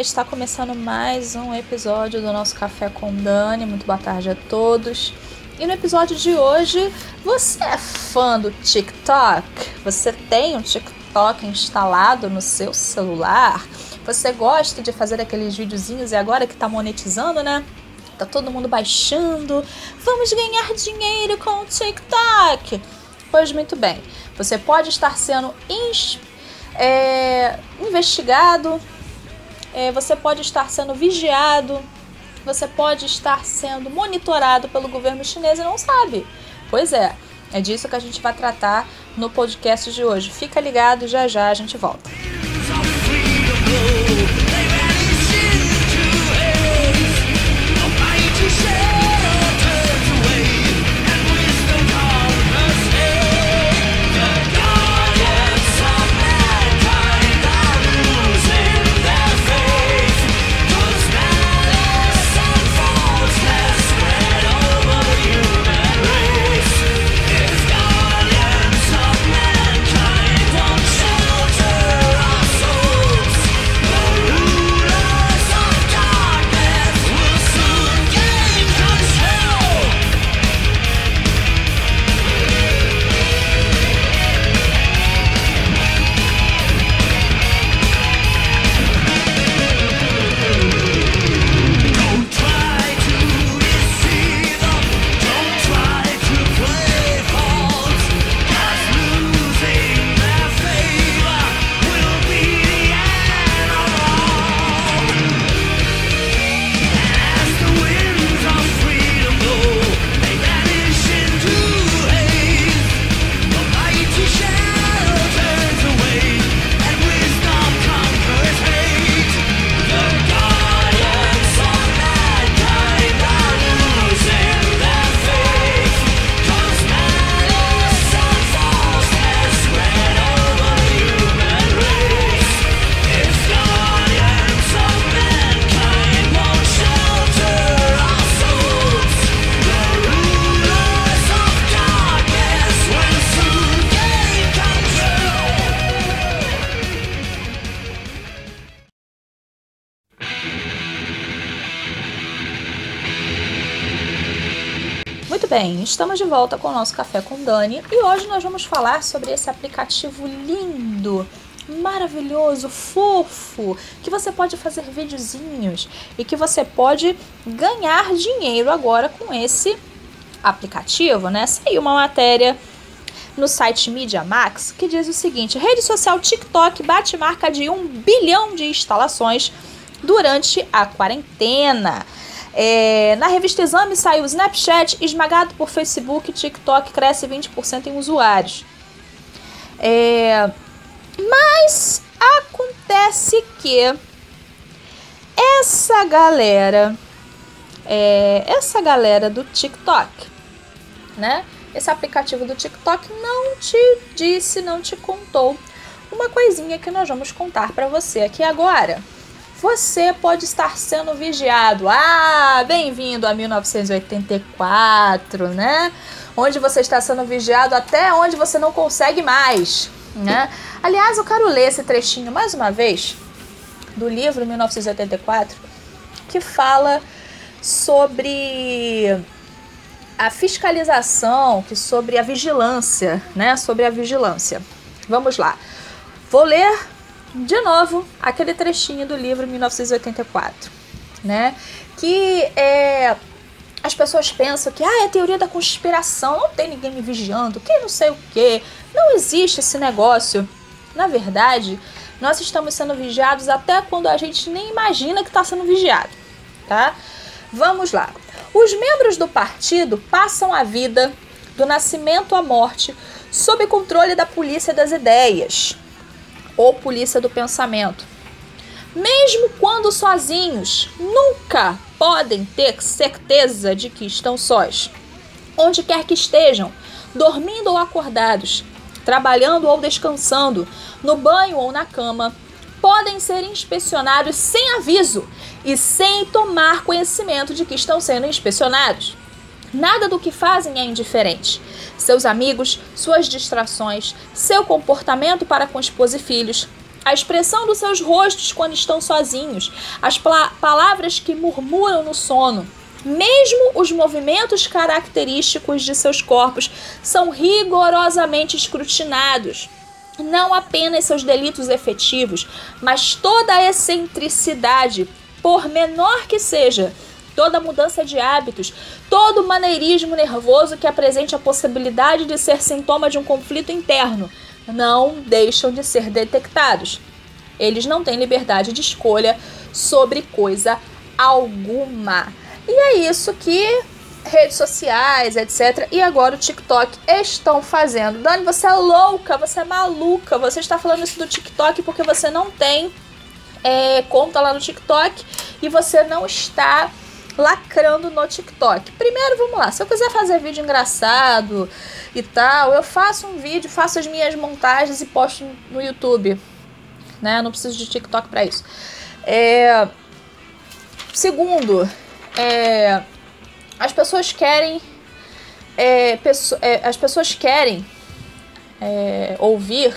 Está começando mais um episódio do nosso Café com Dani. Muito boa tarde a todos. E no episódio de hoje, você é fã do TikTok? Você tem um TikTok instalado no seu celular? Você gosta de fazer aqueles videozinhos e agora que tá monetizando, né? Tá todo mundo baixando. Vamos ganhar dinheiro com o TikTok. Pois muito bem, você pode estar sendo é, investigado, é, você pode estar sendo vigiado, você pode estar sendo monitorado pelo governo chinês e não sabe. Pois é, é disso que a gente vai tratar no podcast de hoje. Fica ligado, já já a gente volta. Bem, estamos de volta com o nosso Café com Dani e hoje nós vamos falar sobre esse aplicativo lindo, maravilhoso, fofo, que você pode fazer videozinhos e que você pode ganhar dinheiro agora com esse aplicativo, né? Saiu uma matéria no site Media Max que diz o seguinte: rede social TikTok bate marca de um bilhão de instalações durante a quarentena. É, na revista Exame saiu o Snapchat esmagado por Facebook, TikTok cresce 20% em usuários. É, mas acontece que essa galera, é, essa galera do TikTok, né? Esse aplicativo do TikTok não te disse, não te contou uma coisinha que nós vamos contar para você aqui agora você pode estar sendo vigiado. Ah, bem-vindo a 1984, né? Onde você está sendo vigiado até onde você não consegue mais, né? Aliás, eu quero ler esse trechinho mais uma vez do livro 1984, que fala sobre a fiscalização, que sobre a vigilância, né? Sobre a vigilância. Vamos lá. Vou ler de novo, aquele trechinho do livro 1984, né? Que é, as pessoas pensam que ah, é teoria da conspiração, não tem ninguém me vigiando, que não sei o que, não existe esse negócio. Na verdade, nós estamos sendo vigiados até quando a gente nem imagina que está sendo vigiado, tá? Vamos lá. Os membros do partido passam a vida do nascimento à morte sob controle da polícia das ideias, ou polícia do pensamento. Mesmo quando sozinhos, nunca podem ter certeza de que estão sós. Onde quer que estejam, dormindo ou acordados, trabalhando ou descansando, no banho ou na cama, podem ser inspecionados sem aviso e sem tomar conhecimento de que estão sendo inspecionados. Nada do que fazem é indiferente. Seus amigos, suas distrações, seu comportamento para com esposa e filhos, a expressão dos seus rostos quando estão sozinhos, as palavras que murmuram no sono. Mesmo os movimentos característicos de seus corpos são rigorosamente escrutinados. Não apenas seus delitos efetivos, mas toda a excentricidade, por menor que seja, toda mudança de hábitos, todo maneirismo nervoso que apresente a possibilidade de ser sintoma de um conflito interno, não deixam de ser detectados. Eles não têm liberdade de escolha sobre coisa alguma. E é isso que redes sociais, etc. E agora o TikTok estão fazendo. Dani, você é louca, você é maluca, você está falando isso do TikTok porque você não tem é, conta lá no TikTok e você não está lacrando no TikTok. Primeiro, vamos lá. Se eu quiser fazer vídeo engraçado e tal, eu faço um vídeo, faço as minhas montagens e posto no YouTube. Né? Não preciso de TikTok para isso. É... Segundo, é... as pessoas querem. É. É, as pessoas querem é, ouvir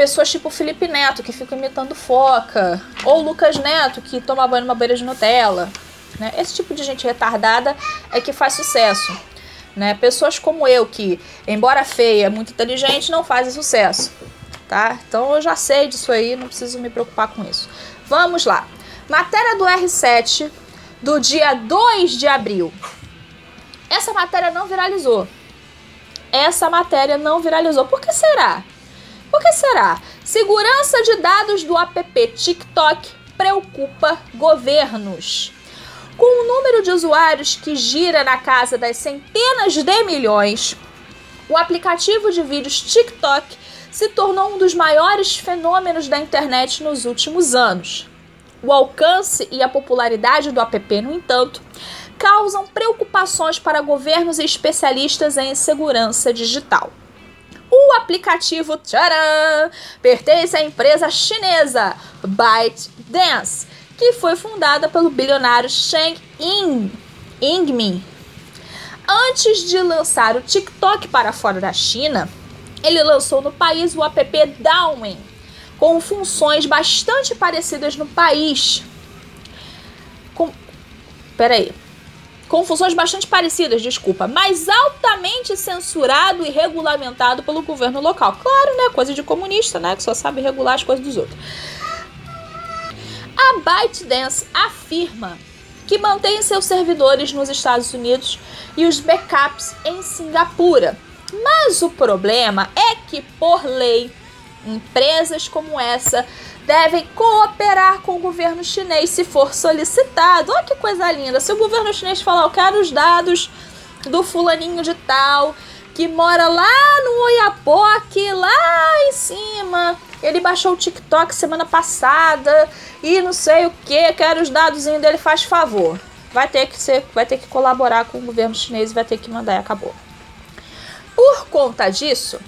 pessoas tipo Felipe Neto, que fica imitando foca, ou Lucas Neto, que toma banho numa beira de Nutella. Né? Esse tipo de gente retardada é que faz sucesso. Né? Pessoas como eu, que, embora feia, muito inteligente, não fazem sucesso. Tá? Então eu já sei disso aí, não preciso me preocupar com isso. Vamos lá. Matéria do R7 do dia 2 de abril. Essa matéria não viralizou. Essa matéria não viralizou. Por que será? Por que será? Segurança de dados do app TikTok preocupa governos. Com o número de usuários que gira na casa das centenas de milhões, o aplicativo de vídeos TikTok se tornou um dos maiores fenômenos da internet nos últimos anos. O alcance e a popularidade do app, no entanto, causam preocupações para governos e especialistas em segurança digital. O aplicativo tcharam, pertence à empresa chinesa ByteDance, que foi fundada pelo bilionário Sheng Ying, Yingmin. Antes de lançar o TikTok para fora da China, ele lançou no país o app Douyin, com funções bastante parecidas no país. Com... Peraí. Com funções bastante parecidas, desculpa, mas altamente censurado e regulamentado pelo governo local. Claro, né? Coisa de comunista, né? Que só sabe regular as coisas dos outros. A ByteDance afirma que mantém seus servidores nos Estados Unidos e os backups em Singapura. Mas o problema é que, por lei, empresas como essa devem cooperar com o governo chinês se for solicitado. Olha que coisa linda! Se o governo chinês falar, eu quero os dados do fulaninho de tal, que mora lá no Oiapoque, ele baixou o TikTok semana passada e não sei o que, quero os dados dele, faz favor. Vai ter que ser, vai ter que colaborar com o governo chinês, vai ter que mandar e acabou. Por conta disso,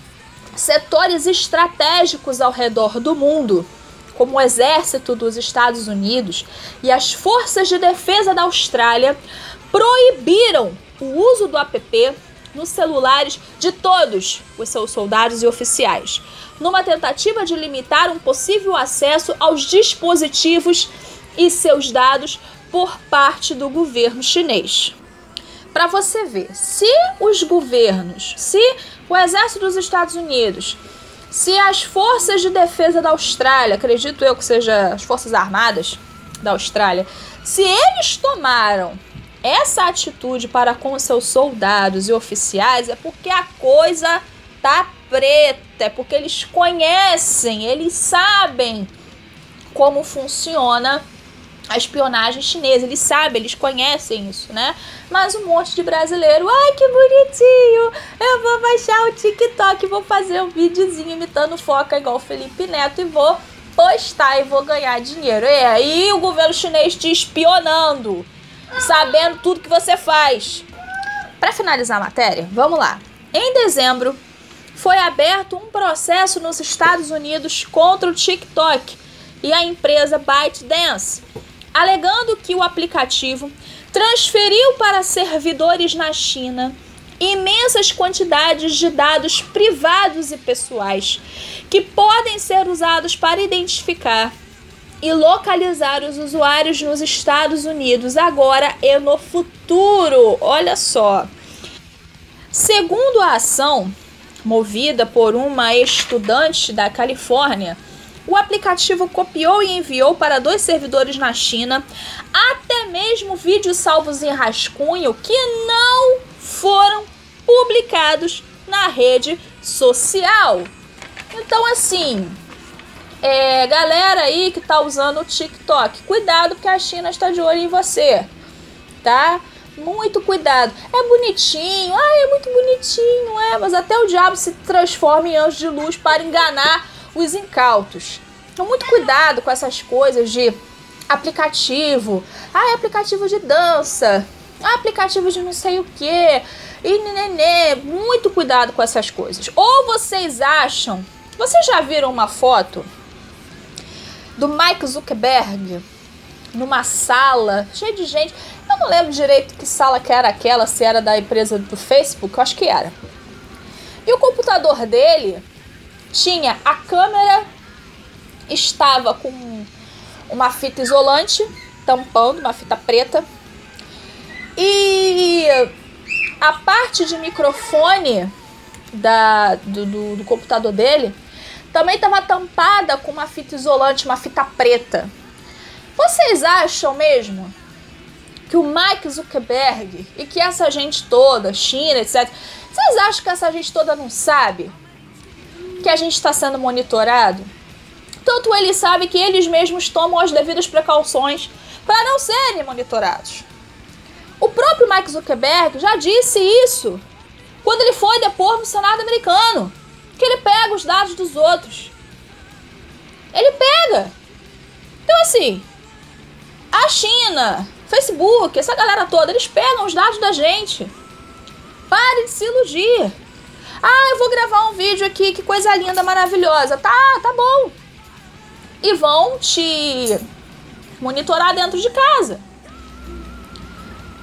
setores estratégicos ao redor do mundo, como o exército dos Estados Unidos e as forças de defesa da Austrália, proibiram o uso do app nos celulares de todos os seus soldados e oficiais, numa tentativa de limitar um possível acesso aos dispositivos e seus dados por parte do governo chinês. Para você ver, se os governos, se o exército dos Estados Unidos, se as forças de defesa da Austrália, acredito eu que seja as forças armadas da Austrália, se eles tomaram essa atitude para com seus soldados e oficiais é porque a coisa tá preta, é porque eles conhecem, eles sabem como funciona a espionagem chinesa, eles sabem, eles conhecem isso, né? Mas um monte de brasileiro, ai que bonitinho, eu vou baixar o TikTok, vou fazer um videozinho imitando foca igual Felipe Neto e vou postar e vou ganhar dinheiro. E aí o governo chinês te espionando sabendo tudo que você faz. Para finalizar a matéria, vamos lá. Em dezembro, foi aberto um processo nos Estados Unidos contra o TikTok e a empresa ByteDance, alegando que o aplicativo transferiu para servidores na China imensas quantidades de dados privados e pessoais que podem ser usados para identificar e localizar os usuários nos Estados Unidos agora e no futuro. Olha só. Segundo a ação movida por uma estudante da Califórnia, o aplicativo copiou e enviou para dois servidores na China até mesmo vídeos salvos em rascunho que não foram publicados na rede social. Então, assim, é, galera aí que tá usando o TikTok, cuidado porque a China está de olho em você, tá? Muito cuidado. É bonitinho, ah, é muito bonitinho, é, mas até o diabo se transforma em anjo de luz para enganar os incautos. Então, muito cuidado com essas coisas de aplicativo. Ah, é aplicativo de dança. Aplicativo de não sei o que. E nenê, muito cuidado com essas coisas. Ou vocês acham. Vocês já viram uma foto do Mike Zuckerberg numa sala cheia de gente? Eu não lembro direito que sala que era aquela, se era da empresa do Facebook, eu acho que era. E o computador dele tinha a câmera estava com uma fita isolante tampando, uma fita preta. E a parte de microfone da, do, do, do computador dele também estava tampada com uma fita isolante, uma fita preta. Vocês acham mesmo que o Mike Zuckerberg e que essa gente toda, China, etc., vocês acham que essa gente toda não sabe que a gente está sendo monitorado? Tanto eles sabem que eles mesmos tomam as devidas precauções para não serem monitorados. O próprio Mike Zuckerberg já disse isso quando ele foi depor no Senado americano, que ele pega os dados dos outros. Ele pega. Então assim, a China, Facebook, essa galera toda, eles pegam os dados da gente. Pare de se iludir. Ah, eu vou gravar um vídeo aqui, que coisa linda, maravilhosa. Tá, tá bom e vão te monitorar dentro de casa.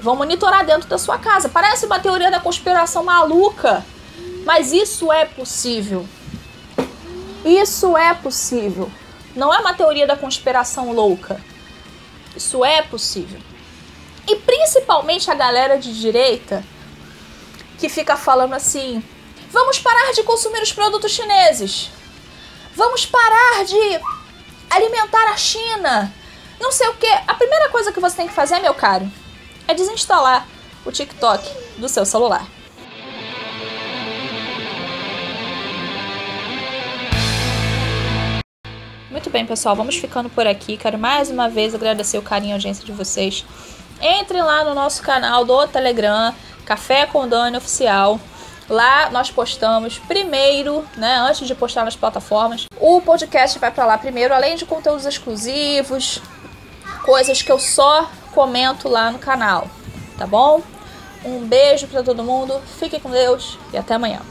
Vão monitorar dentro da sua casa. Parece uma teoria da conspiração maluca, mas isso é possível. Isso é possível. Não é uma teoria da conspiração louca. Isso é possível. E principalmente a galera de direita que fica falando assim: vamos parar de consumir os produtos chineses. Vamos parar de alimentar a China, não sei o que. A primeira coisa que você tem que fazer, meu caro, é desinstalar o TikTok do seu celular. Muito bem, pessoal, vamos ficando por aqui. Quero mais uma vez agradecer o carinho e a audiência de vocês. Entrem lá no nosso canal do Telegram, Café com Dani Oficial. Lá nós postamos primeiro, né, antes de postar nas plataformas. O podcast vai para lá primeiro, além de conteúdos exclusivos, coisas que eu só comento lá no canal, tá bom? Um beijo para todo mundo, fiquem com Deus e até amanhã.